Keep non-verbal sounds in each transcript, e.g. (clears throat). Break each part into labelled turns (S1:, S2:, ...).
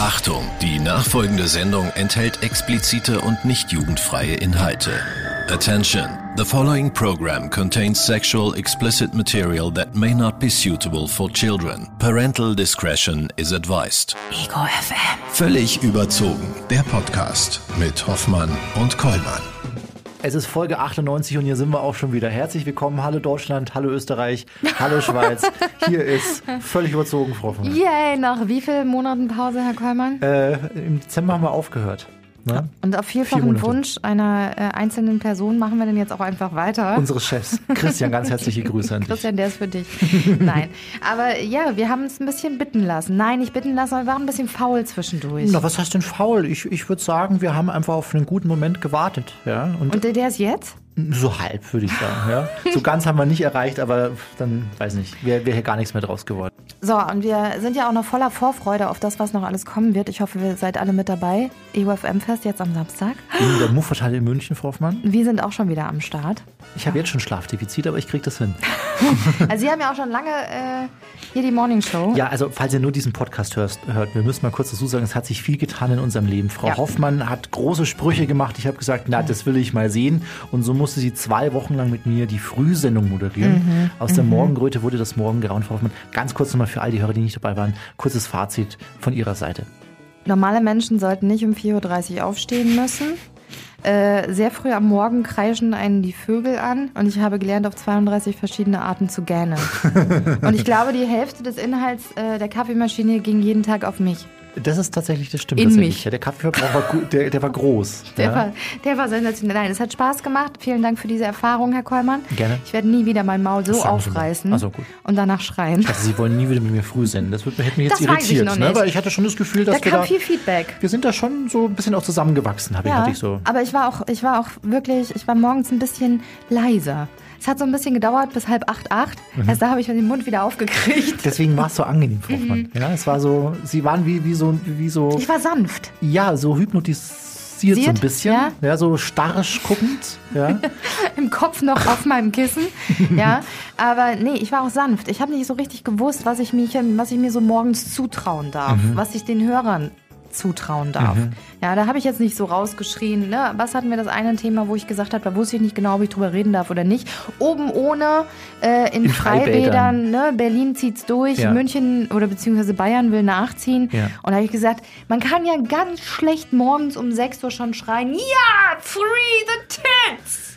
S1: Achtung, die nachfolgende Sendung enthält explizite und nicht jugendfreie Inhalte. Attention, the following program contains sexual explicit material that may not be suitable for children. Parental discretion is advised.
S2: Ego FM.
S1: Völlig überzogen, der Podcast mit Hoffmann und Kollmann.
S3: Es ist Folge 98 und hier sind wir auch schon wieder. Herzlich willkommen. Hallo Deutschland, hallo Österreich, hallo (laughs) Schweiz. Hier ist völlig überzogen, Frau von.
S2: Yay, nach wie vielen Monaten Pause, Herr Kollmann?
S3: Äh, Im Dezember haben wir aufgehört. Ne?
S2: Und auf vielfachen. Wunsch einer äh, einzelnen Person machen wir denn jetzt auch einfach weiter.
S3: Unsere Chefs. (laughs) Christian, ganz herzliche Grüße an dich.
S2: Christian, der ist für dich. (laughs) Nein. Aber ja, wir haben uns ein bisschen bitten lassen. Nein, nicht bitten lassen, aber wir waren ein bisschen faul zwischendurch.
S3: Na, was heißt denn faul? Ich, ich würde sagen, wir haben einfach auf einen guten Moment gewartet. Ja? Und,
S2: Und der, der ist jetzt?
S3: So halb, würde ich sagen. Ja? So ganz haben wir nicht erreicht, aber dann, weiß nicht, wäre wär hier gar nichts mehr draus geworden.
S2: So, und wir sind ja auch noch voller Vorfreude auf das, was noch alles kommen wird. Ich hoffe, ihr seid alle mit dabei. EUFM-Fest jetzt am Samstag.
S3: In der Muffertal in München, Frau Hoffmann.
S2: Wir sind auch schon wieder am Start.
S3: Ich habe jetzt schon Schlafdefizit, aber ich kriege das hin. (laughs)
S2: Also, Sie haben ja auch schon lange äh, hier die Morning Show.
S3: Ja, also falls ihr nur diesen Podcast hörst, hört, wir müssen mal kurz dazu sagen, es hat sich viel getan in unserem Leben. Frau
S2: Ja.
S3: Hoffmann hat große Sprüche gemacht. Ich habe gesagt, na, das will ich mal sehen. Und so musste sie zwei Wochen lang mit mir die Frühsendung moderieren.
S2: Mhm.
S3: Aus der Morgenröte wurde das Morgengrauen. Frau Hoffmann, ganz kurz nochmal für all die Hörer, die nicht dabei waren, kurzes Fazit von Ihrer Seite.
S2: Normale Menschen sollten nicht um 4.30 Uhr aufstehen müssen. Äh, sehr früh am Morgen kreischen einen die Vögel an und ich habe gelernt, auf 32 verschiedene Arten zu gähnen. (laughs) und ich glaube, die Hälfte des Inhalts äh, der Kaffeemaschine ging jeden Tag auf mich.
S3: Das ist tatsächlich, das stimmt
S2: In mich.
S3: Ja, der Kaffeeverbrauch war, gut, der, der war groß.
S2: Der,
S3: ja.
S2: war, der war sensationell. Nein, es hat Spaß gemacht. Vielen Dank für diese Erfahrung, Herr Kollmann.
S3: Gerne.
S2: Ich werde nie wieder mein Maul so aufreißen
S3: Also gut.
S2: und danach schreien.
S3: Also Sie wollen nie wieder mit mir früh senden. Das wird, hätte mich jetzt
S2: Das weiß ich
S3: irritiert,
S2: noch
S3: ne? weil ich hatte schon das Gefühl, dass
S2: Da
S3: wir
S2: kam
S3: da,
S2: viel Feedback.
S3: wir sind da schon so ein bisschen auch zusammengewachsen, habe ich, hatte ich so.
S2: aber ich war auch, ich war auch wirklich, ich war morgens ein bisschen leiser. Es hat so ein bisschen gedauert bis halb acht, acht.
S3: Mhm.
S2: Erst da habe ich den Mund wieder aufgekriegt.
S3: Deswegen war es so angenehm, Frau Hoffmann. Ja, es war so, sie waren wie, wie so, wie so,
S2: Mhm. Ich war sanft.
S3: ja, so hypnotisiert so ein
S2: Siert,
S3: bisschen.
S2: ja.
S3: Ja, so starrisch guckend. Ja. (laughs)
S2: Im Kopf noch auf meinem Kissen. Ja, aber nee, ich war auch sanft. Ich habe nicht so richtig gewusst, was ich, mich, was ich mir so morgens zutrauen darf,
S3: Mhm.
S2: was ich den Hörern zutrauen darf. Ja, da habe ich jetzt nicht so rausgeschrien. Ne? Was hatten wir das eine Thema, wo ich gesagt habe, da wusste ich nicht genau, ob ich drüber reden darf oder nicht. Oben ohne, äh, in,
S3: In
S2: Freibädern,
S3: Freibädern.
S2: ne? Berlin zieht's durch,
S3: Ja.
S2: München oder beziehungsweise Bayern will nachziehen.
S3: Ja.
S2: Und da habe ich gesagt, man kann ja ganz schlecht morgens um 6 Uhr schon schreien, ja, free the tits!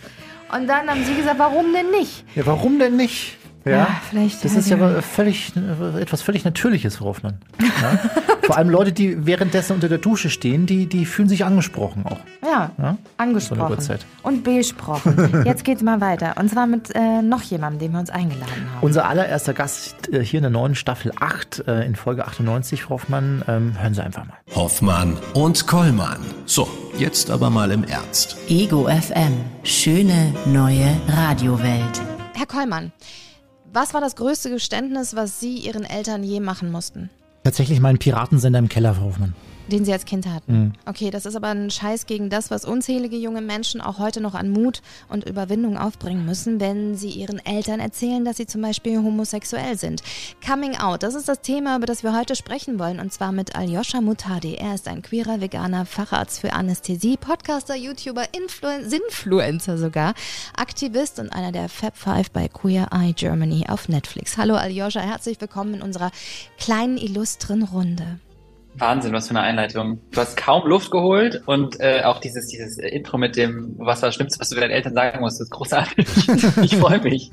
S2: Und dann haben sie gesagt, warum denn nicht?
S3: ja, warum denn nicht? Ja,
S2: Ja, vielleicht,
S3: Das
S2: ja,
S3: ist ja
S2: ja.
S3: völlig, etwas völlig Natürliches, Frau Hoffmann. Ja? (laughs) Vor allem Leute, die währenddessen unter der Dusche stehen, die, die fühlen sich angesprochen auch.
S2: Ja,
S3: Ja? So
S2: angesprochen
S3: Uhrzeit.
S2: und besprochen. (laughs) Jetzt geht's mal weiter. Und zwar mit äh, noch jemandem, den wir uns eingeladen haben.
S3: Unser allererster Gast äh, hier in der neuen Staffel 8 äh, in Folge 98, Frau Hoffmann. Ähm, hören Sie einfach mal.
S1: Hoffmann und Kollmann. So, jetzt aber mal im Ernst.
S4: Ego FM. Schöne neue Radiowelt.
S2: Herr Kollmann, was war das größte Geständnis, was Sie Ihren Eltern je machen mussten?
S3: Tatsächlich mein Piratensender im Keller, Frau Hoffmann.
S2: Den Sie als Kind hatten. Okay, das ist aber ein Scheiß gegen das, was unzählige junge Menschen auch heute noch an Mut und Überwindung aufbringen müssen, wenn sie ihren Eltern erzählen, dass sie zum Beispiel homosexuell sind. Coming Out, das ist das Thema, über das wir heute sprechen wollen, und zwar mit Aljoscha Mutadi. Er ist ein queerer, veganer Facharzt für Anästhesie, Podcaster, YouTuber, Influen Sinfluencer sogar, Aktivist und einer der Fab Five bei Queer Eye Germany auf Netflix. Hallo Aljoscha, herzlich willkommen in unserer kleinen, illustren Runde.
S5: Wahnsinn, was für eine Einleitung. Du hast kaum Luft geholt und äh, auch dieses, dieses Intro mit dem, was war das Schlimmste, was du deinen Eltern sagen musst, das ist großartig. (laughs) Ich freue mich.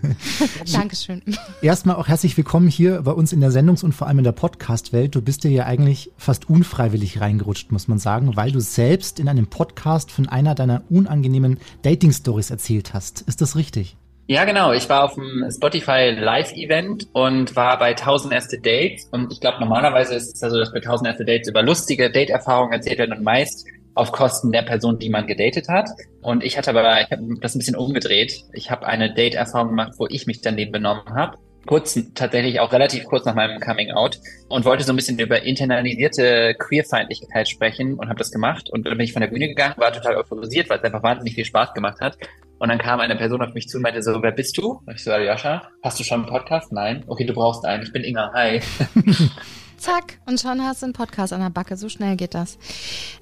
S2: Dankeschön.
S6: Erstmal auch herzlich willkommen hier bei uns in der Sendungs- und vor allem in der Podcast-Welt. Du bist dir ja eigentlich fast unfreiwillig reingerutscht, muss man sagen, weil du selbst in einem Podcast von einer deiner unangenehmen Dating-Stories erzählt hast. Ist das richtig?
S5: Ja, genau. Ich war auf dem Spotify Live-Event und war bei 1000 erste Dates. Und ich glaube, normalerweise ist es ja so, dass bei 1000 erste Dates über lustige Date-Erfahrungen erzählt werden und meist auf Kosten der Person, die man gedatet hat. Und ich hatte aber, ich habe das ein bisschen umgedreht. Ich habe eine Date-Erfahrung gemacht, wo ich mich daneben benommen habe. Kurz, tatsächlich auch relativ kurz nach meinem Coming Out und wollte so ein bisschen über internalisierte Queerfeindlichkeit sprechen und habe das gemacht. Und dann bin ich von der Bühne gegangen, war total euphorisiert, weil es einfach wahnsinnig viel Spaß gemacht hat. Und dann kam eine Person auf mich zu und meinte so, wer bist du? Und ich so, Aljoscha, hast du schon einen Podcast? Nein. Okay, du brauchst einen. Ich bin Inga. Hi. (laughs)
S2: zack, und schon hast du einen Podcast an der Backe. So schnell geht das.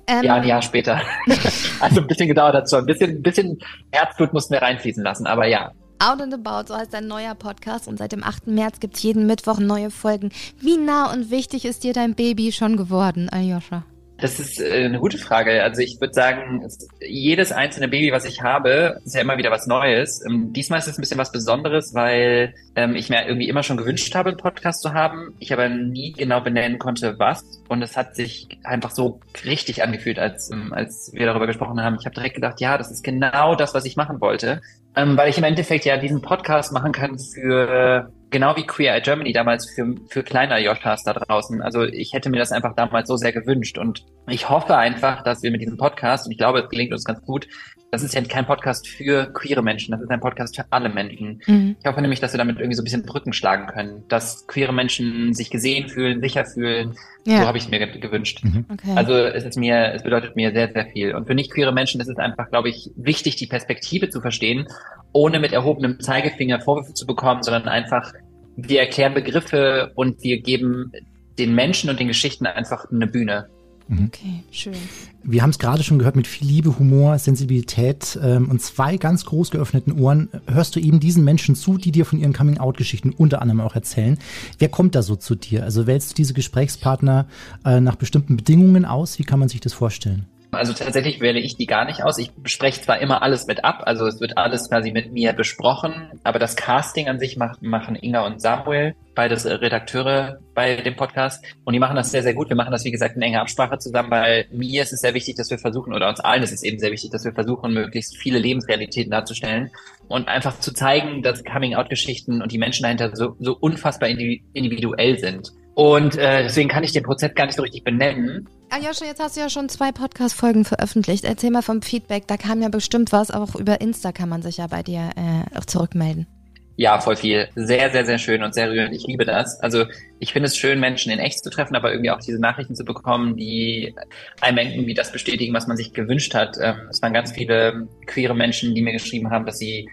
S5: Ähm, ja, ein Jahr später. (laughs) also ein bisschen gedauert hat schon. Ein bisschen, ein bisschen Herzblut mussten wir reinfließen lassen, aber ja.
S2: Out and About, so heißt ein neuer Podcast und seit dem 8. März gibt es jeden Mittwoch neue Folgen. Wie nah und wichtig ist dir dein Baby schon geworden, Aljoscha?
S5: Das ist äh, eine gute Frage. Also ich würde sagen, jedes einzelne Baby, was ich habe, ist ja immer wieder was Neues. Ähm, diesmal ist es ein bisschen was Besonderes, weil ähm, ich mir irgendwie immer schon gewünscht habe, einen Podcast zu haben. Ich aber nie genau benennen konnte, was. Und es hat sich einfach so richtig angefühlt, als, ähm, als wir darüber gesprochen haben. Ich habe direkt gedacht, ja, das ist genau das, was ich machen wollte. Ähm, weil ich im Endeffekt ja diesen Podcast machen kann für genau wie Queer Eye Germany damals für, für kleine Joshas da draußen. Also ich hätte mir das einfach damals so sehr gewünscht und ich hoffe einfach, dass wir mit diesem Podcast, und ich glaube, es gelingt uns ganz gut, das ist ja kein Podcast für queere Menschen, das ist ein Podcast für alle Menschen. Mhm. Ich hoffe nämlich, dass wir damit irgendwie so ein bisschen Brücken schlagen können, dass queere Menschen sich gesehen fühlen, sicher fühlen. Ja. So habe ich es mir gewünscht. Mhm. Okay. Also es ist mir, es bedeutet mir sehr, sehr viel. Und für nicht queere Menschen ist es einfach, glaube ich, wichtig, die Perspektive zu verstehen, ohne mit erhobenem Zeigefinger Vorwürfe zu bekommen, sondern einfach, wir erklären Begriffe und wir geben den Menschen und den Geschichten einfach eine Bühne.
S2: Mhm. Okay, schön.
S6: Wir haben es gerade schon gehört, mit viel Liebe, Humor, Sensibilität ähm, und zwei ganz groß geöffneten Ohren hörst du eben diesen Menschen zu, die dir von ihren Coming-out-Geschichten unter anderem auch erzählen. Wer kommt da so zu dir? Also wählst du diese Gesprächspartner äh, nach bestimmten Bedingungen aus? Wie kann man sich das vorstellen?
S5: Also tatsächlich wähle ich die gar nicht aus. Ich bespreche zwar immer alles mit ab, also es wird alles quasi mit mir besprochen, aber das Casting an sich macht, machen Inga und Samuel, beides Redakteure bei dem Podcast. Und die machen das sehr, sehr gut. Wir machen das, wie gesagt, in enger Absprache zusammen, weil mir ist es sehr wichtig, dass wir versuchen, oder uns allen ist es eben sehr wichtig, dass wir versuchen, möglichst viele Lebensrealitäten darzustellen und einfach zu zeigen, dass Coming-out-Geschichten und die Menschen dahinter so, so unfassbar individuell sind. Und äh, deswegen kann ich den Prozess gar nicht so richtig benennen.
S2: Aljoscha, jetzt hast du ja schon zwei Podcast-Folgen veröffentlicht. Erzähl mal vom Feedback. Da kam ja bestimmt was. Auch über Insta kann man sich ja bei dir äh, auch zurückmelden.
S5: Ja, voll viel. Sehr, sehr, sehr schön und sehr rührend. Ich liebe das. Also ich finde es schön, Menschen in echt zu treffen, aber irgendwie auch diese Nachrichten zu bekommen, die einem irgendwie das bestätigen, was man sich gewünscht hat. Ähm, es waren ganz viele queere Menschen, die mir geschrieben haben, dass sie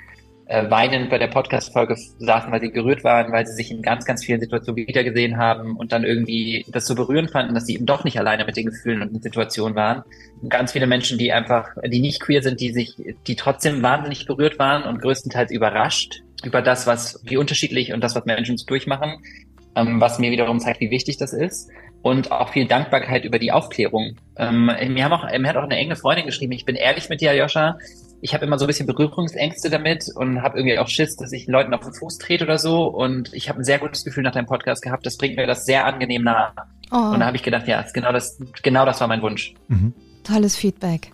S5: äh, weinend bei der Podcast-Folge saßen, weil sie gerührt waren, weil sie sich in ganz, ganz vielen Situationen wiedergesehen haben und dann irgendwie das so berührend fanden, dass sie eben doch nicht alleine mit den Gefühlen und den Situationen waren. Und ganz viele Menschen, die einfach, die nicht queer sind, die sich, die trotzdem wahnsinnig berührt waren und größtenteils überrascht über das, was, wie unterschiedlich und das, was Menschen durchmachen, ähm, was mir wiederum zeigt, wie wichtig das ist und auch viel Dankbarkeit über die Aufklärung. Ähm, mir, haben auch, mir hat auch eine enge Freundin geschrieben, ich bin ehrlich mit dir, Joscha, ich habe immer so ein bisschen Berührungsängste damit und habe irgendwie auch Schiss, dass ich Leuten auf den Fuß trete oder so. Und ich habe ein sehr gutes Gefühl nach deinem Podcast gehabt. Das bringt mir das sehr angenehm nah. Oh. Und da habe ich gedacht, ja, genau das, genau das war mein Wunsch. Mhm.
S2: Tolles Feedback.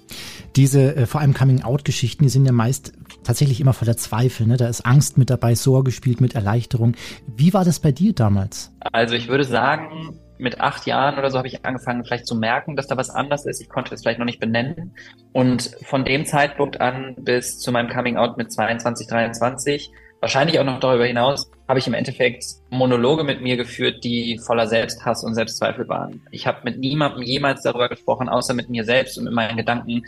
S6: Diese äh, vor allem Coming-out-Geschichten, die sind ja meist tatsächlich immer voller Zweifel. Ne? Da ist Angst mit dabei, Sorge spielt mit Erleichterung. Wie war das bei dir damals?
S5: Also ich würde sagen, mit acht Jahren oder so habe ich angefangen, vielleicht zu merken, dass da was anders ist. Ich konnte es vielleicht noch nicht benennen. Und von dem Zeitpunkt an bis zu meinem Coming Out mit 22, 23, wahrscheinlich auch noch darüber hinaus, habe ich im Endeffekt Monologe mit mir geführt, die voller Selbsthass und Selbstzweifel waren. Ich habe mit niemandem jemals darüber gesprochen, außer mit mir selbst und mit meinen Gedanken,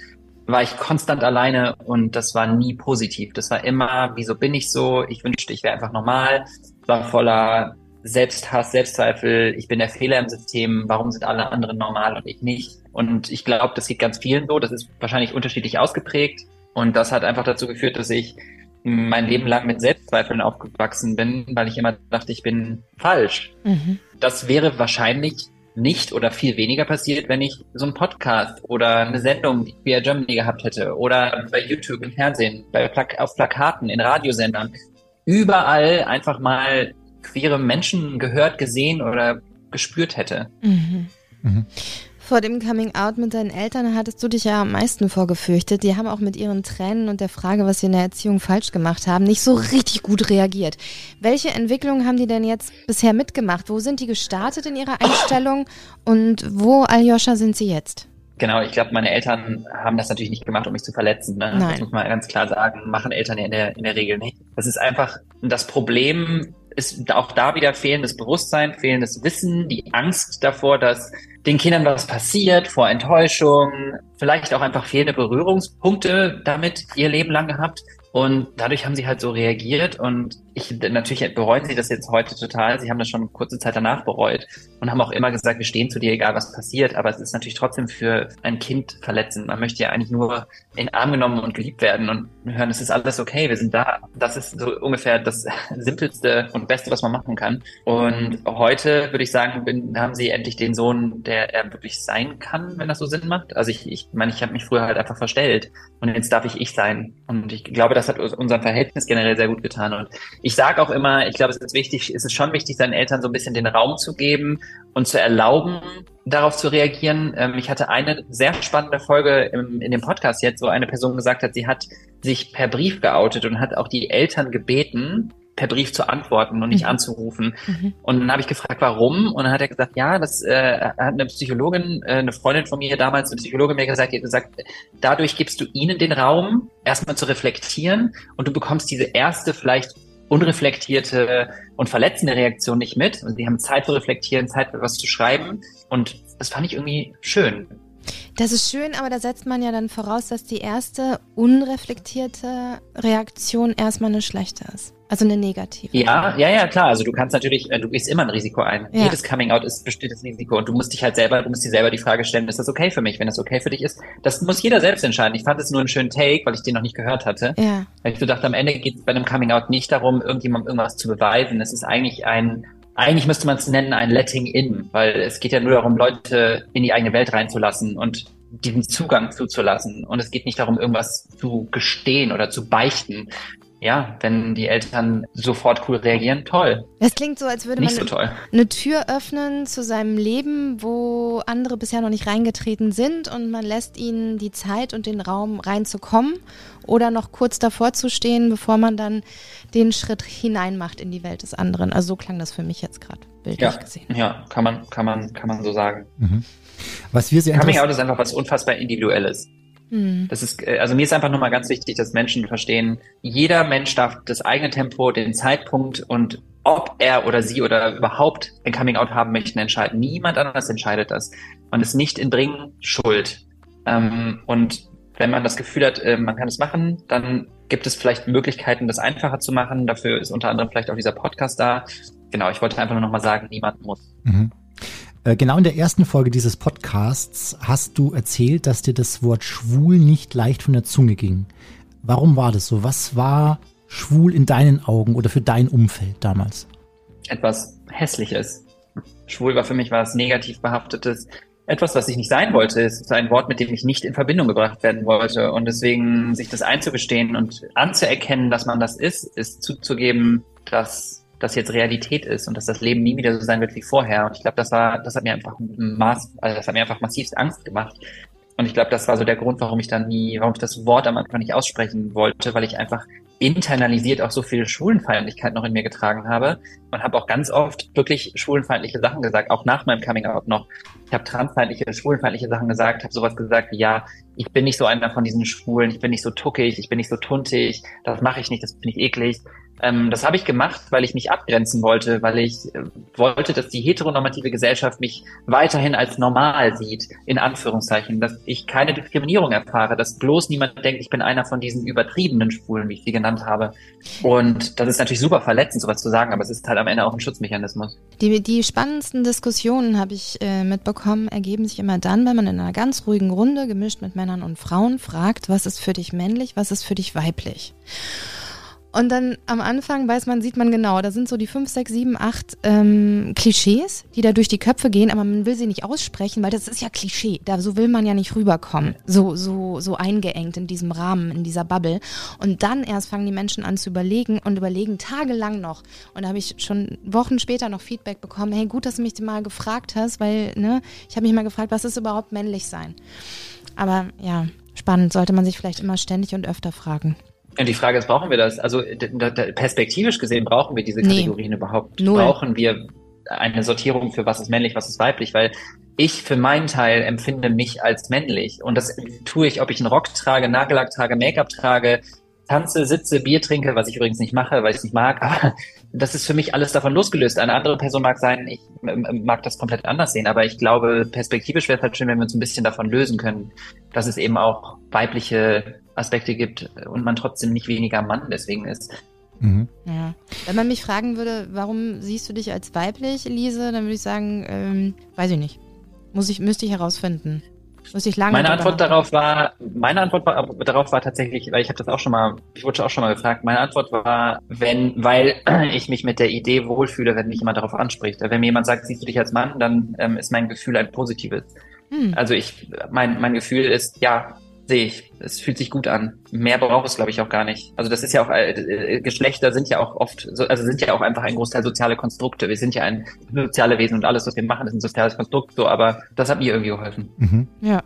S5: war ich konstant alleine und das war nie positiv. Das war immer, wieso bin ich so? Ich wünschte, ich wäre einfach normal. War voller Selbsthass, Selbstzweifel, ich bin der Fehler im System, warum sind alle anderen normal und ich nicht? Und ich glaube, das geht ganz vielen so, das ist wahrscheinlich unterschiedlich ausgeprägt und das hat einfach dazu geführt, dass ich mein Leben lang mit Selbstzweifeln aufgewachsen bin, weil ich immer dachte, ich bin falsch. Mhm. Das wäre wahrscheinlich nicht oder viel weniger passiert, wenn ich so einen Podcast oder eine Sendung wie Germany gehabt hätte oder bei YouTube im Fernsehen, bei Plak auf Plakaten, in Radiosendern. Überall einfach mal queere Menschen gehört, gesehen oder gespürt hätte. Mhm.
S2: Mhm. Vor dem Coming Out mit deinen Eltern hattest du dich ja am meisten vorgefürchtet. Die haben auch mit ihren Tränen und der Frage, was sie in der Erziehung falsch gemacht haben, nicht so richtig gut reagiert. Welche Entwicklungen haben die denn jetzt bisher mitgemacht? Wo sind die gestartet in ihrer Einstellung und wo, Aljoscha, sind sie jetzt?
S5: Genau, ich glaube, meine Eltern haben das natürlich nicht gemacht, um mich zu verletzen. Ne? Nein. Das muss man ganz klar sagen, machen Eltern ja in der, in der Regel nicht. Das ist einfach das Problem, ist auch da wieder fehlendes Bewusstsein, fehlendes Wissen, die Angst davor, dass den Kindern was passiert, vor Enttäuschung, vielleicht auch einfach fehlende Berührungspunkte damit ihr Leben lang gehabt. Und dadurch haben sie halt so reagiert und ich, natürlich bereuen sie das jetzt heute total. Sie haben das schon kurze Zeit danach bereut und haben auch immer gesagt, wir stehen zu dir, egal was passiert. Aber es ist natürlich trotzdem für ein Kind verletzend. Man möchte ja eigentlich nur in Arm genommen und geliebt werden und hören, es ist alles okay, wir sind da. Das ist so ungefähr das (laughs) simpelste und beste, was man machen kann. Und heute würde ich sagen, bin, haben sie endlich den Sohn, der er wirklich sein kann, wenn das so Sinn macht. Also ich, ich meine, ich habe mich früher halt einfach verstellt und jetzt darf ich ich sein. Und ich glaube, das hat unserem Verhältnis generell sehr gut getan. Und ich sage auch immer, ich glaube, es ist wichtig, es ist schon wichtig, seinen Eltern so ein bisschen den Raum zu geben und zu erlauben, darauf zu reagieren. Ähm, ich hatte eine sehr spannende Folge im, in dem Podcast jetzt, wo eine Person gesagt hat, sie hat sich per Brief geoutet und hat auch die Eltern gebeten, per Brief zu antworten und nicht mhm. anzurufen. Mhm. Und dann habe ich gefragt, warum? Und dann hat er gesagt, ja, das äh, hat eine Psychologin, äh, eine Freundin von mir damals, eine Psychologin mir gesagt, die hat gesagt, dadurch gibst du ihnen den Raum, erstmal zu reflektieren und du bekommst diese erste vielleicht unreflektierte und verletzende Reaktion nicht mit. Und sie haben Zeit zu reflektieren, Zeit für was zu schreiben. Und das fand ich irgendwie schön.
S2: Das ist schön, aber da setzt man ja dann voraus, dass die erste unreflektierte Reaktion erstmal eine schlechte ist. Also eine negative.
S5: Ja, ja, ja, klar. Also du kannst natürlich, äh, du gehst immer ein Risiko ein. Ja. Jedes Coming Out ist bestehendes Risiko und du musst dich halt selber, du musst dir selber die Frage stellen, ist das okay für mich? Wenn das okay für dich ist, das muss jeder selbst entscheiden. Ich fand es nur einen schönen Take, weil ich den noch nicht gehört hatte. Ja. Weil ich so dachte, am Ende geht es bei einem Coming Out nicht darum, irgendjemandem irgendwas zu beweisen. Es ist eigentlich ein eigentlich müsste man es nennen ein Letting in, weil es geht ja nur darum, Leute in die eigene Welt reinzulassen und diesen Zugang zuzulassen. Und es geht nicht darum, irgendwas zu gestehen oder zu beichten. Ja, wenn die Eltern sofort cool reagieren, toll.
S2: Es klingt so, als würde man so eine Tür öffnen zu seinem Leben, wo andere bisher noch nicht reingetreten sind und man lässt ihnen die Zeit und den Raum reinzukommen oder noch kurz davor zu stehen, bevor man dann den Schritt hinein macht in die Welt des anderen. Also so klang das für mich jetzt gerade bildlich
S5: ja,
S2: gesehen.
S5: Ja, kann man, kann man, kann man so sagen. Mhm.
S6: Was wir sehr
S5: Coming Out ist einfach was unfassbar Individuelles. Mhm. Das ist, äh, also mir ist einfach nochmal ganz wichtig, dass Menschen verstehen, jeder Mensch darf das eigene Tempo, den Zeitpunkt und ob er oder sie oder überhaupt ein Coming Out haben möchten, entscheiden. Niemand anders entscheidet das. Man ist nicht in Bringen schuld. Ähm, und wenn man das Gefühl hat, äh, man kann es machen, dann gibt es vielleicht Möglichkeiten, das einfacher zu machen. Dafür ist unter anderem vielleicht auch dieser Podcast da. Genau, ich wollte einfach nur nochmal sagen, niemand muss. Mhm.
S6: Äh, genau in der ersten Folge dieses Podcasts hast du erzählt, dass dir das Wort schwul nicht leicht von der Zunge ging. Warum war das so? Was war schwul in deinen Augen oder für dein Umfeld damals?
S5: Etwas Hässliches. Schwul war für mich was negativ behaftetes. Etwas, was ich nicht sein wollte. Ist ein Wort, mit dem ich nicht in Verbindung gebracht werden wollte. Und deswegen sich das einzugestehen und anzuerkennen, dass man das ist, ist zuzugeben, dass das jetzt Realität ist und dass das Leben nie wieder so sein wird wie vorher. Und ich glaube, das war, das hat mir einfach maß, also das hat mir einfach massivst Angst gemacht. Und ich glaube, das war so der Grund, warum ich dann nie, warum ich das Wort am Anfang nicht aussprechen wollte, weil ich einfach internalisiert auch so viel Schwulenfeindlichkeit noch in mir getragen habe und habe auch ganz oft wirklich schwulenfeindliche Sachen gesagt, auch nach meinem Coming Out noch. Ich habe transfeindliche, schwulenfeindliche Sachen gesagt, habe sowas gesagt wie, ja, ich bin nicht so einer von diesen Schwulen, ich bin nicht so tuckig, ich bin nicht so tuntig, das mache ich nicht, das finde ich eklig. Ähm, das habe ich gemacht, weil ich mich abgrenzen wollte, weil ich äh, wollte, dass die heteronormative Gesellschaft mich weiterhin als normal sieht, in Anführungszeichen, dass ich keine Diskriminierung erfahre, dass bloß niemand denkt, ich bin einer von diesen übertriebenen Schwulen, wie ich sie genannt habe. Und das ist natürlich super verletzend, sowas zu sagen, aber es ist halt am Ende auch ein Schutzmechanismus.
S2: Die, die spannendsten Diskussionen, habe ich äh, mitbekommen, ergeben sich immer dann, wenn man in einer ganz ruhigen Runde, gemischt mit Männern und Frauen, fragt, was ist für dich männlich, was ist für dich weiblich. Und dann am Anfang weiß man, sieht man genau, da sind so die fünf, sechs, sieben, acht ähm, Klischees, die da durch die Köpfe gehen, aber man will sie nicht aussprechen, weil das ist ja Klischee. Da so will man ja nicht rüberkommen. So, so, so eingeengt in diesem Rahmen, in dieser Bubble. Und dann erst fangen die Menschen an zu überlegen und überlegen tagelang noch. Und da habe ich schon Wochen später noch Feedback bekommen, hey, gut, dass du mich mal gefragt hast, weil, ne, ich habe mich mal gefragt, was ist überhaupt männlich sein? Aber ja, spannend, sollte man sich vielleicht immer ständig und öfter fragen.
S5: Und die Frage ist, brauchen wir das? Also perspektivisch gesehen brauchen wir diese Kategorien nee. überhaupt? Null. Brauchen wir eine Sortierung für was ist männlich, was ist weiblich? Weil ich für meinen Teil empfinde mich als männlich. Und das tue ich, ob ich einen Rock trage, Nagellack trage, Make-up trage, tanze, sitze, Bier trinke, was ich übrigens nicht mache, weil ich es nicht mag. Aber das ist für mich alles davon losgelöst. Eine andere Person mag sein, ich mag das komplett anders sehen. Aber ich glaube, perspektivisch wäre es halt schön, wenn wir uns ein bisschen davon lösen können, dass es eben auch weibliche Aspekte gibt und man trotzdem nicht weniger Mann deswegen ist.
S2: Mhm. Ja. Wenn man mich fragen würde, warum siehst du dich als weiblich, Elise, dann würde ich sagen, ähm, weiß ich nicht. Muss ich, müsste ich herausfinden. Muss ich lange
S5: meine Antwort darauf war, meine Antwort war, darauf war tatsächlich, weil ich habe das auch schon mal, ich wurde auch schon mal gefragt. Meine Antwort war, wenn, weil (clears throat) ich mich mit der Idee wohlfühle, wenn mich jemand darauf anspricht. Wenn mir jemand sagt, siehst du dich als Mann, dann ähm, ist mein Gefühl ein positives. Hm. Also ich, mein, mein Gefühl ist, ja, sehe ich. Es fühlt sich gut an. Mehr braucht es, glaube ich, auch gar nicht. Also das ist ja auch, äh, Geschlechter sind ja auch oft, so, also sind ja auch einfach ein Großteil soziale Konstrukte. Wir sind ja ein soziale Wesen und alles, was wir machen, ist ein soziales Konstrukt, so, aber das hat mir irgendwie geholfen. Mhm.
S6: Ja.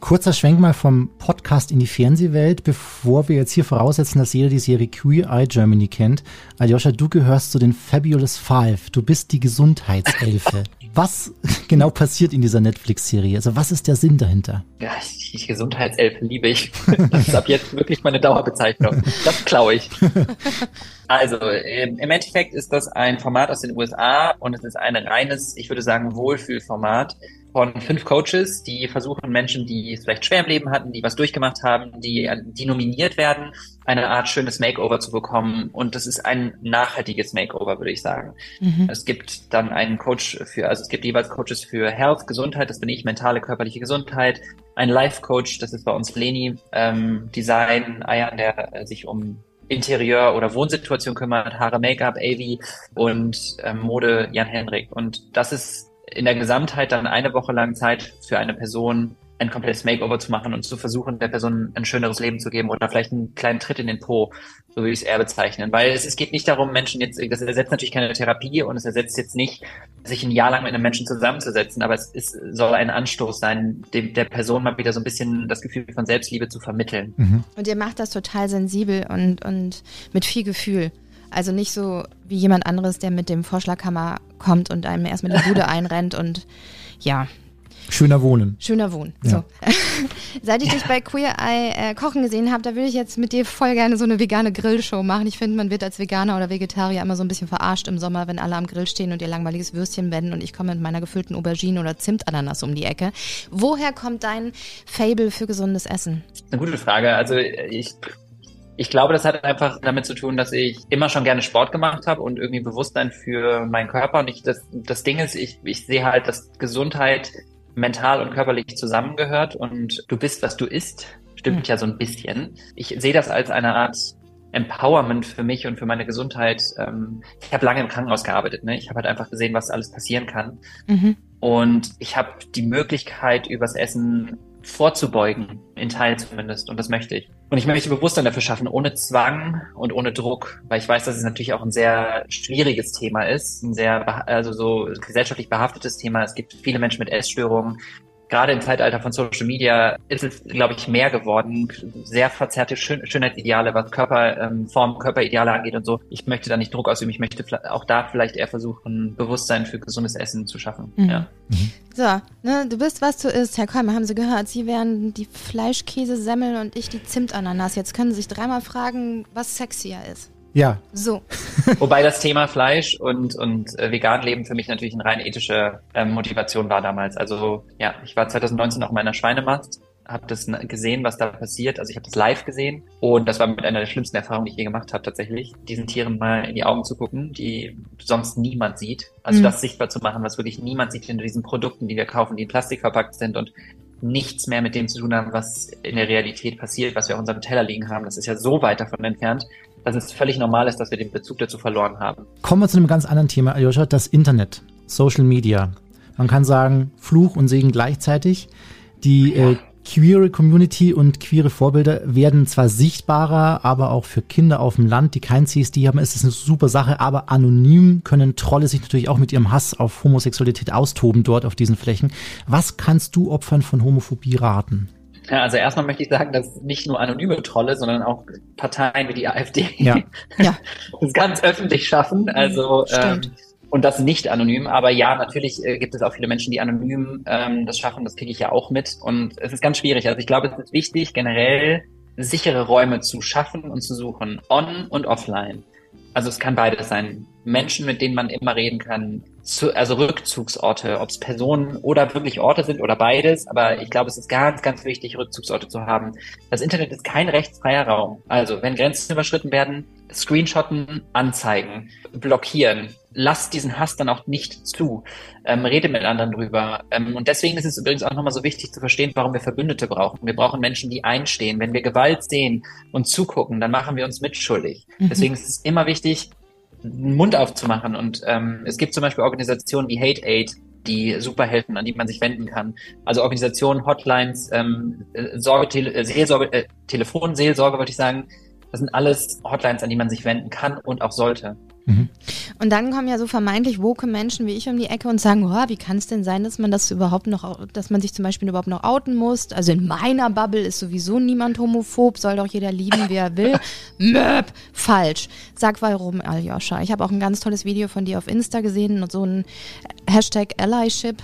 S6: Kurzer Schwenk mal vom Podcast in die Fernsehwelt, bevor wir jetzt hier voraussetzen, dass jeder die Serie Queer Eye Germany kennt. Aljoscha, du gehörst zu den Fabulous Five. Du bist die Gesundheitselfe. (laughs) was (laughs) genau passiert in dieser Netflix-Serie? Also was ist der Sinn dahinter?
S5: Ja, die Gesundheitselfe liebe ich. (laughs) Das ist ab jetzt wirklich meine Dauerbezeichnung. Das klaue ich. Also im Endeffekt ist das ein Format aus den USA und es ist ein reines, ich würde sagen, Wohlfühlformat von fünf Coaches, die versuchen Menschen, die es vielleicht schwer im Leben hatten, die was durchgemacht haben, die, die nominiert werden, eine Art schönes Makeover zu bekommen. Und das ist ein nachhaltiges Makeover, würde ich sagen. Mhm. Es gibt dann einen Coach für, also es gibt jeweils Coaches für Health, Gesundheit, das bin ich, mentale, körperliche Gesundheit, ein Life-Coach, das ist bei uns Leni, ähm, Design, Ayan, der sich um Interieur- oder Wohnsituation kümmert, Haare, Make-up, AV und ähm, Mode Jan Henrik. Und das ist in der Gesamtheit dann eine Woche lang Zeit für eine Person, ein komplettes Makeover zu machen und zu versuchen, der Person ein schöneres Leben zu geben oder vielleicht einen kleinen Tritt in den Po, so würde ich es eher bezeichnen. Weil es, es geht nicht darum, Menschen jetzt, das ersetzt natürlich keine Therapie und es ersetzt jetzt nicht, sich ein Jahr lang mit einem Menschen zusammenzusetzen, aber es ist, soll ein Anstoß sein, dem, der Person mal wieder so ein bisschen das Gefühl von Selbstliebe zu vermitteln.
S2: Mhm. Und ihr macht das total sensibel und, und mit viel Gefühl. Also nicht so wie jemand anderes, der mit dem Vorschlaghammer kommt und einem erstmal die Bude (laughs) einrennt und ja.
S6: Schöner Wohnen.
S2: Schöner Wohnen. Ja. So. (laughs) Seit ich dich bei Queer Eye äh, kochen gesehen habe, da würde ich jetzt mit dir voll gerne so eine vegane Grillshow machen. Ich finde, man wird als Veganer oder Vegetarier immer so ein bisschen verarscht im Sommer, wenn alle am Grill stehen und ihr langweiliges Würstchen wenden und ich komme mit meiner gefüllten Aubergine oder Zimtananas um die Ecke. Woher kommt dein Fable für gesundes Essen?
S5: Eine gute Frage. Also ich ich glaube, das hat einfach damit zu tun, dass ich immer schon gerne Sport gemacht habe und irgendwie Bewusstsein für meinen Körper. Und ich, das, das Ding ist, ich, ich sehe halt, dass Gesundheit mental und körperlich zusammengehört und du bist, was du isst. Stimmt mhm. ja so ein bisschen. Ich sehe das als eine Art Empowerment für mich und für meine Gesundheit. Ähm, ich habe lange im Krankenhaus gearbeitet. Ne? Ich habe halt einfach gesehen, was alles passieren kann. Mhm. Und ich habe die Möglichkeit, übers Essen vorzubeugen, in Teil zumindest. Und das möchte ich. Und ich möchte Bewusstsein dafür schaffen, ohne Zwang und ohne Druck, weil ich weiß, dass es natürlich auch ein sehr schwieriges Thema ist, ein sehr, also so gesellschaftlich behaftetes Thema. Es gibt viele Menschen mit Essstörungen, gerade im Zeitalter von Social Media ist es, glaube ich, mehr geworden. Sehr verzerrte Schön Schönheitsideale, was Körperform, ähm, Körperideale angeht und so. Ich möchte da nicht Druck ausüben. Ich möchte auch da vielleicht eher versuchen, Bewusstsein für gesundes Essen zu schaffen. Mhm. Ja.
S2: Mhm. So, ne, du bist, was du isst. Herr Kolmer, haben Sie gehört? Sie wären die Fleischkäse-Semmel und ich die Zimtananas. Jetzt können Sie sich dreimal fragen, was sexier ist.
S6: Ja.
S2: So. (laughs)
S5: Wobei das Thema Fleisch und, und äh, vegan leben für mich natürlich eine rein ethische äh, Motivation war damals. Also ja, ich war 2019 auch in meiner Schweinemast, habe das gesehen, was da passiert. Also ich habe das live gesehen und das war mit einer der schlimmsten Erfahrungen, die ich je gemacht habe, tatsächlich, diesen Tieren mal in die Augen zu gucken, die sonst niemand sieht. Also mhm. das sichtbar zu machen, was wirklich niemand sieht hinter diesen Produkten, die wir kaufen, die in Plastik verpackt sind und nichts mehr mit dem zu tun haben, was in der Realität passiert, was wir auf unserem Teller liegen haben. Das ist ja so weit davon entfernt, dass es völlig normal ist, dass wir den Bezug dazu verloren haben.
S6: Kommen wir zu einem ganz anderen Thema, Aljoscha, das Internet, Social Media. Man kann sagen, Fluch und Segen gleichzeitig. Die ja. äh, queere Community und queere Vorbilder werden zwar sichtbarer, aber auch für Kinder auf dem Land, die kein CSD haben, ist es eine super Sache, aber anonym können Trolle sich natürlich auch mit ihrem Hass auf Homosexualität austoben dort auf diesen Flächen. Was kannst du Opfern von Homophobie raten?
S5: Ja, also erstmal möchte ich sagen, dass nicht nur anonyme Trolle, sondern auch Parteien wie die AfD
S6: ja. (laughs) ja.
S5: das ganz öffentlich schaffen. Also ähm, und das nicht anonym. Aber ja, natürlich äh, gibt es auch viele Menschen, die anonym ähm, das schaffen. Das kriege ich ja auch mit. Und es ist ganz schwierig. Also ich glaube, es ist wichtig, generell sichere Räume zu schaffen und zu suchen, on und offline. Also es kann beides sein. Menschen, mit denen man immer reden kann, zu, also Rückzugsorte, ob es Personen oder wirklich Orte sind oder beides. Aber ich glaube, es ist ganz, ganz wichtig, Rückzugsorte zu haben. Das Internet ist kein rechtsfreier Raum. Also, wenn Grenzen überschritten werden, Screenshotten, anzeigen, blockieren. Lasst diesen Hass dann auch nicht zu. Ähm, rede mit anderen drüber. Ähm, und deswegen ist es übrigens auch nochmal so wichtig zu verstehen, warum wir Verbündete brauchen. Wir brauchen Menschen, die einstehen. Wenn wir Gewalt sehen und zugucken, dann machen wir uns mitschuldig. Mhm. Deswegen ist es immer wichtig, einen Mund aufzumachen. Und ähm, es gibt zum Beispiel Organisationen wie Hate Aid, die super helfen, an die man sich wenden kann. Also Organisationen, Hotlines, ähm, Sorge, Tele äh, Seelsorge, äh, Telefonseelsorge, würde ich sagen. Das sind alles Hotlines, an die man sich wenden kann und auch sollte.
S2: Mhm. Und dann kommen ja so vermeintlich woke Menschen wie ich um die Ecke und sagen, oh, wie kann es denn sein, dass man das überhaupt noch, dass man sich zum Beispiel überhaupt noch outen muss? Also in meiner Bubble ist sowieso niemand homophob, soll doch jeder lieben, wie er will. (laughs) Möp, falsch. Sag warum, Aljoscha. Ich habe auch ein ganz tolles Video von dir auf Insta gesehen und so ein Hashtag Allyship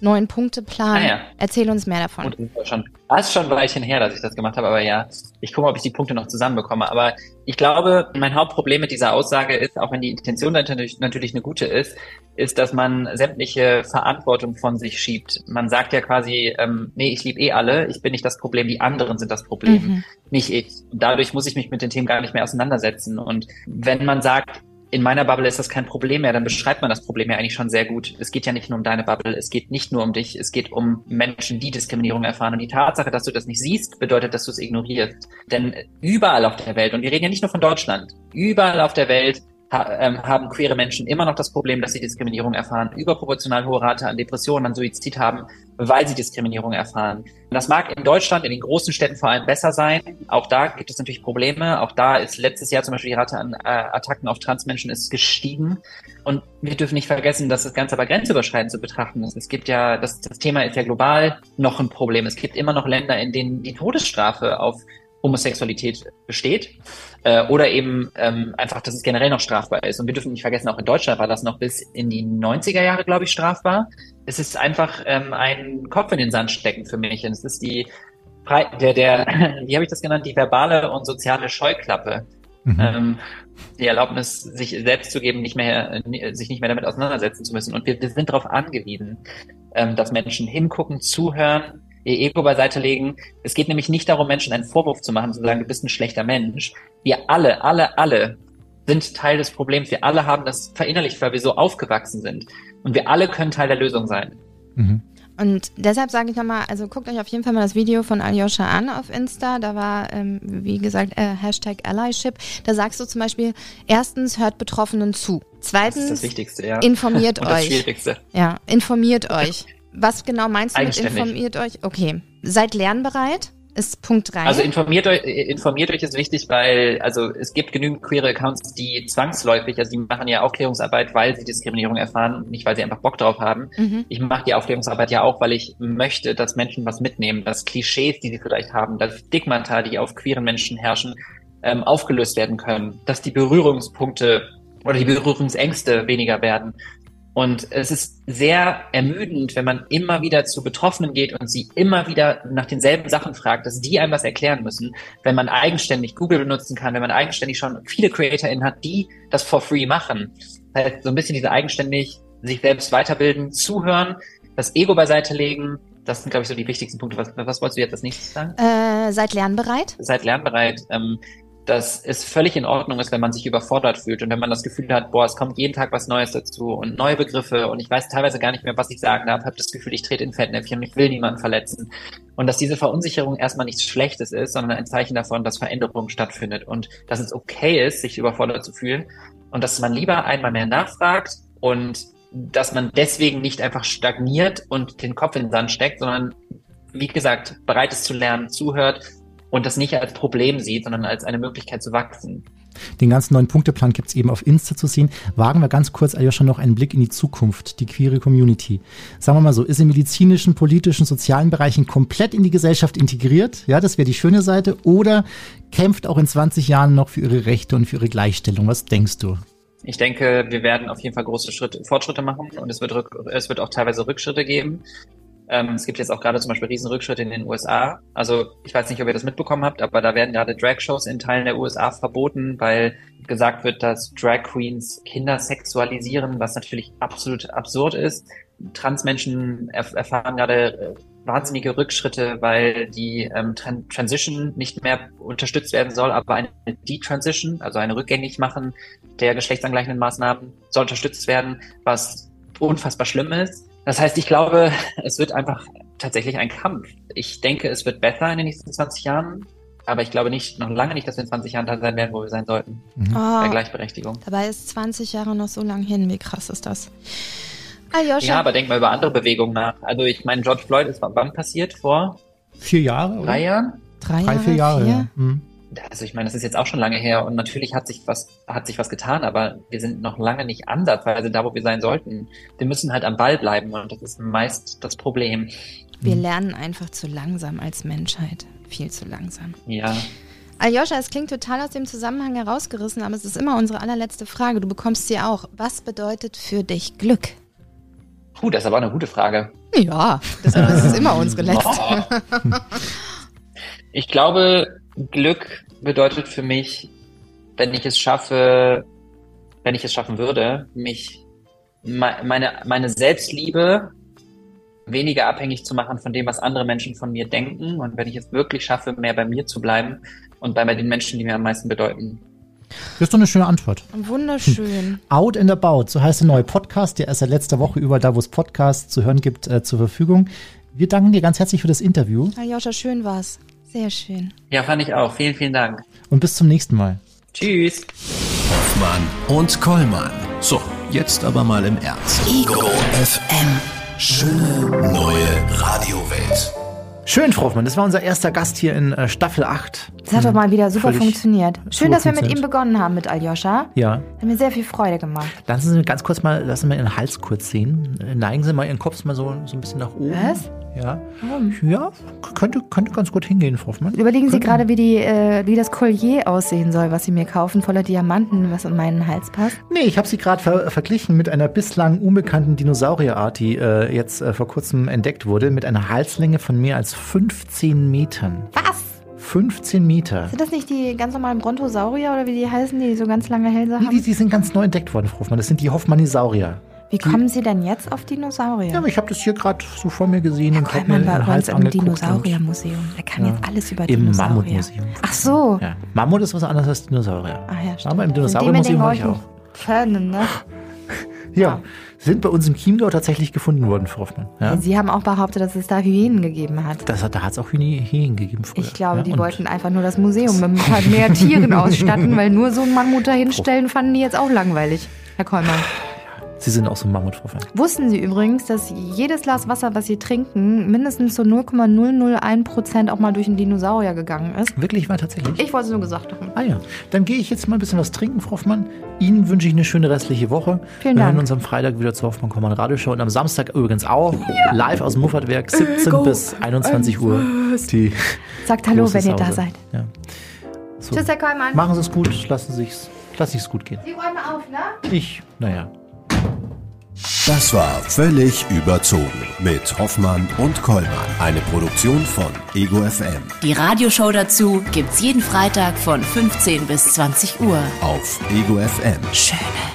S2: neun Punkte Plan. Ah, ja. Erzähl uns mehr davon.
S5: Das ist schon, das ist schon ein Weilchen her, dass ich das gemacht habe, aber ja, ich gucke, ob ich die Punkte noch zusammenbekomme. Aber ich glaube, mein Hauptproblem mit dieser Aussage ist, auch wenn die Intention natürlich, natürlich eine gute ist, ist, dass man sämtliche Verantwortung von sich schiebt. Man sagt ja quasi, ähm, nee, ich liebe eh alle, ich bin nicht das Problem, die anderen sind das Problem, mhm. nicht ich. Und dadurch muss ich mich mit den Themen gar nicht mehr auseinandersetzen. Und wenn man sagt, in meiner Bubble ist das kein Problem mehr, dann beschreibt man das Problem ja eigentlich schon sehr gut. Es geht ja nicht nur um deine Bubble, es geht nicht nur um dich, es geht um Menschen, die Diskriminierung erfahren. Und die Tatsache, dass du das nicht siehst, bedeutet, dass du es ignorierst. Denn überall auf der Welt, und wir reden ja nicht nur von Deutschland, überall auf der Welt ähm, haben queere Menschen immer noch das Problem, dass sie Diskriminierung erfahren, überproportional hohe Rate an Depressionen, an Suizid haben, weil sie Diskriminierung erfahren. Das mag in Deutschland, in den großen Städten vor allem besser sein. Auch da gibt es natürlich Probleme. Auch da ist letztes Jahr zum Beispiel die Rate an äh, Attacken auf Transmenschen ist gestiegen. Und wir dürfen nicht vergessen, dass das Ganze aber grenzüberschreitend zu betrachten ist. Es gibt ja, das, das Thema ist ja global noch ein Problem. Es gibt immer noch Länder, in denen die Todesstrafe auf Homosexualität besteht äh, oder eben ähm, einfach, dass es generell noch strafbar ist. Und wir dürfen nicht vergessen, auch in Deutschland war das noch bis in die 90er Jahre, glaube ich, strafbar. Es ist einfach ähm, ein Kopf in den Sand stecken für mich. Und es ist die, der, der, (laughs) wie habe ich das genannt, die verbale und soziale Scheuklappe. Mhm. Ähm, die Erlaubnis, sich selbst zu geben, nicht mehr, sich nicht mehr damit auseinandersetzen zu müssen. Und wir, wir sind darauf angewiesen, ähm, dass Menschen hingucken, zuhören, Ego beiseite legen. Es geht nämlich nicht darum, Menschen einen Vorwurf zu machen, zu sagen, du bist ein schlechter Mensch. Wir alle, alle, alle sind Teil des Problems. Wir alle haben das verinnerlicht, weil wir so aufgewachsen sind. Und wir alle können Teil der Lösung sein.
S2: Mhm. Und deshalb sage ich nochmal, also guckt euch auf jeden Fall mal das Video von Aljoscha an auf Insta. Da war, ähm, wie gesagt, äh, Hashtag Allyship. Da sagst du zum Beispiel, erstens hört Betroffenen zu. Zweitens, das ist
S5: das Wichtigste, ja.
S2: informiert (laughs)
S5: Und
S2: euch.
S5: Das Schwierigste.
S2: Ja, informiert euch. Was genau meinst du mit informiert euch? Okay. Seid lernbereit? Ist Punkt 3.
S5: Also informiert euch, informiert euch ist wichtig, weil also es gibt genügend queere Accounts, die zwangsläufig, also die machen ja Aufklärungsarbeit, weil sie Diskriminierung erfahren, nicht weil sie einfach Bock drauf haben. Mhm. Ich mache die Aufklärungsarbeit ja auch, weil ich möchte, dass Menschen was mitnehmen, dass Klischees, die sie vielleicht haben, dass Stigmata, die auf queeren Menschen herrschen, ähm, aufgelöst werden können, dass die Berührungspunkte oder die Berührungsängste weniger werden, und es ist sehr ermüdend, wenn man immer wieder zu Betroffenen geht und sie immer wieder nach denselben Sachen fragt, dass die einem was erklären müssen, wenn man eigenständig Google benutzen kann, wenn man eigenständig schon viele CreatorInnen hat, die das for free machen. Das heißt, so ein bisschen diese eigenständig sich selbst weiterbilden, zuhören, das Ego beiseite legen. Das sind, glaube ich, so die wichtigsten Punkte. Was, was wolltest du jetzt als nächstes sagen?
S2: Äh, seid lernbereit.
S5: Seid lernbereit. Ähm, dass es völlig in Ordnung ist, wenn man sich überfordert fühlt und wenn man das Gefühl hat, boah, es kommt jeden Tag was Neues dazu und neue Begriffe und ich weiß teilweise gar nicht mehr, was ich sagen darf, habe das Gefühl, ich trete in Fettnäpfchen und ich will niemanden verletzen. Und dass diese Verunsicherung erstmal nichts Schlechtes ist, sondern ein Zeichen davon, dass Veränderung stattfindet und dass es okay ist, sich überfordert zu fühlen und dass man lieber einmal mehr nachfragt und dass man deswegen nicht einfach stagniert und den Kopf in den Sand steckt, sondern wie gesagt, bereit ist zu lernen, zuhört und das nicht als Problem sieht, sondern als eine Möglichkeit zu wachsen.
S6: Den ganzen neuen Punkteplan gibt's eben auf Insta zu sehen. Wagen wir ganz kurz schon noch einen Blick in die Zukunft, die queere Community. Sagen wir mal so, ist im medizinischen, politischen, sozialen Bereichen komplett in die Gesellschaft integriert? Ja, das wäre die schöne Seite. Oder kämpft auch in 20 Jahren noch für ihre Rechte und für ihre Gleichstellung? Was denkst du?
S5: Ich denke, wir werden auf jeden Fall große Schritte, Fortschritte machen und es wird, es wird auch teilweise Rückschritte geben. Ähm, es gibt jetzt auch gerade zum Beispiel Riesenrückschritte in den USA. Also ich weiß nicht, ob ihr das mitbekommen habt, aber da werden gerade Drag-Shows in Teilen der USA verboten, weil gesagt wird, dass Drag Queens Kinder sexualisieren, was natürlich absolut absurd ist. Transmenschen erf erfahren gerade äh, wahnsinnige Rückschritte, weil die ähm, Tran Transition nicht mehr unterstützt werden soll, aber eine Detransition, also eine rückgängig machen der geschlechtsangleichenden Maßnahmen soll unterstützt werden, was unfassbar schlimm ist. Das heißt, ich glaube, es wird einfach tatsächlich ein Kampf. Ich denke, es wird besser in den nächsten 20 Jahren, aber ich glaube nicht, noch lange nicht, dass wir in 20 Jahren da sein werden, wo wir sein sollten. Mhm. Oh, bei Gleichberechtigung.
S2: Dabei ist 20 Jahre noch so lang hin. Wie krass ist das?
S5: Aljoscha. Ja, aber denk mal über andere Bewegungen nach. Also ich meine, George Floyd ist wann passiert? Vor
S6: vier Jahren?
S5: Drei Jahren?
S6: Drei, Drei vier Jahre. Vier? Ja. Mhm.
S5: Also ich meine, das ist jetzt auch schon lange her und natürlich hat sich was hat sich was getan, aber wir sind noch lange nicht ansatzweise da, wo wir sein sollten. Wir müssen halt am Ball bleiben und das ist meist das Problem.
S2: Wir lernen einfach zu langsam als Menschheit, viel zu langsam.
S5: Ja.
S2: Aljoscha, es klingt total aus dem Zusammenhang herausgerissen, aber es ist immer unsere allerletzte Frage. Du bekommst sie auch. Was bedeutet für dich Glück?
S5: Puh, das ist aber eine gute Frage.
S2: Ja, das ist immer unsere (laughs) letzte. Oh.
S5: Ich glaube, Glück bedeutet für mich, wenn ich es schaffe, wenn ich es schaffen würde, mich meine, meine Selbstliebe weniger abhängig zu machen von dem, was andere Menschen von mir denken und wenn ich es wirklich schaffe, mehr bei mir zu bleiben und bei den Menschen, die mir am meisten bedeuten.
S6: Das ist doch eine schöne Antwort.
S2: Wunderschön.
S6: Out and About, so heißt der neue Podcast, der ist seit letzter Woche über da, wo es Podcasts zu hören gibt, äh, zur Verfügung. Wir danken dir ganz herzlich für das Interview.
S2: Aljoscha, schön war's. Sehr schön.
S5: Ja, fand ich auch. Vielen, vielen Dank.
S6: Und bis zum nächsten Mal.
S5: Tschüss.
S1: Hoffmann und Kollmann. So, jetzt aber mal im Ernst. Ego FM. Schöne neue Radiowelt.
S3: Schön, Frau Hoffmann. Das war unser erster Gast hier in äh, Staffel 8.
S2: Das hat doch mal wieder super funktioniert. Schön, dass wir mit ihm begonnen haben, mit Aljoscha.
S3: Ja.
S2: Hat mir sehr viel Freude gemacht.
S3: Lassen Sie ganz kurz mal, lassen Sie mal Ihren Hals kurz sehen. Neigen Sie mal Ihren Kopf mal so, so ein bisschen nach oben.
S2: Was?
S3: Ja. Warum? Ja, könnte, könnte ganz gut hingehen, Frau Hoffmann.
S2: Überlegen Sie gerade, wie, die, äh, wie das Collier aussehen soll, was Sie mir kaufen, voller Diamanten, was um meinen Hals passt?
S3: Nee, ich habe sie gerade ver verglichen mit einer bislang unbekannten Dinosaurierart, die äh, jetzt äh, vor kurzem entdeckt wurde, mit einer Halslänge von mehr als 15 Metern.
S2: Was?
S3: 15 Meter.
S2: Sind das nicht die ganz normalen Brontosaurier oder wie die heißen, die so ganz lange Hälse haben?
S3: Die, die sind ganz neu entdeckt worden, Frau Hoffmann. Das sind die Hoffmannisaurier.
S2: Wie kommen Sie denn jetzt auf Dinosaurier?
S3: Ja, aber ich habe das hier gerade so vor mir gesehen
S2: Herr und habe mir den Hals im Dinosauriermuseum. Er kann ja, jetzt alles über
S3: Im Dinosaurier. Im Mammutmuseum.
S2: Ach so.
S3: Ja. Mammut ist was anderes als Dinosaurier.
S2: Ach ja, stimmt.
S3: Aber im Dinosauriermuseum war ich auch.
S2: Föhnen, ne?
S3: ja. Sind bei uns im Chiemgau tatsächlich gefunden worden, Frau Hoffmann.
S2: Ja? Sie haben auch behauptet, dass es da Hyänen gegeben hat.
S3: Das, da hat es auch Hyänen gegeben
S2: früher. Ich glaube, ja, die wollten einfach nur das Museum mit ein paar mehr (laughs) Tieren ausstatten, weil nur so ein Mammut dahinstellen fanden die jetzt auch langweilig, Herr Kollmann.
S3: Sie sind auch so ein Mammutvorfan.
S2: Wussten Sie übrigens, dass jedes Glas Wasser, was Sie trinken, mindestens zu 0,001 Prozent auch mal durch einen Dinosaurier gegangen ist?
S3: Wirklich, war tatsächlich?
S2: Ich wollte es nur gesagt haben.
S3: Ah ja, dann gehe ich jetzt mal ein bisschen was trinken, Frau Hoffmann. Ihnen wünsche ich eine schöne restliche Woche.
S2: Vielen Dank. Wir
S3: hören uns am Freitag wieder zur Hoffmann Kommand Radioshow und am Samstag übrigens auch (laughs) ja. live aus dem Muffatwerk, 17 Go bis 21 Uhr.
S2: Die Sagt Hallo, wenn ihr da seid.
S3: Ja.
S2: So. Tschüss, Herr Kollmann.
S3: Machen Sie es gut, lassen Sie es lassen Sie es gut gehen.
S2: Sie räumen auf, ne?
S3: Ich, naja.
S1: Das war völlig überzogen mit Hoffmann und Kollmann. Eine Produktion von Ego FM.
S4: Die Radioshow dazu gibt's jeden Freitag von 15 bis 20 Uhr
S1: auf Ego FM.
S4: Schöne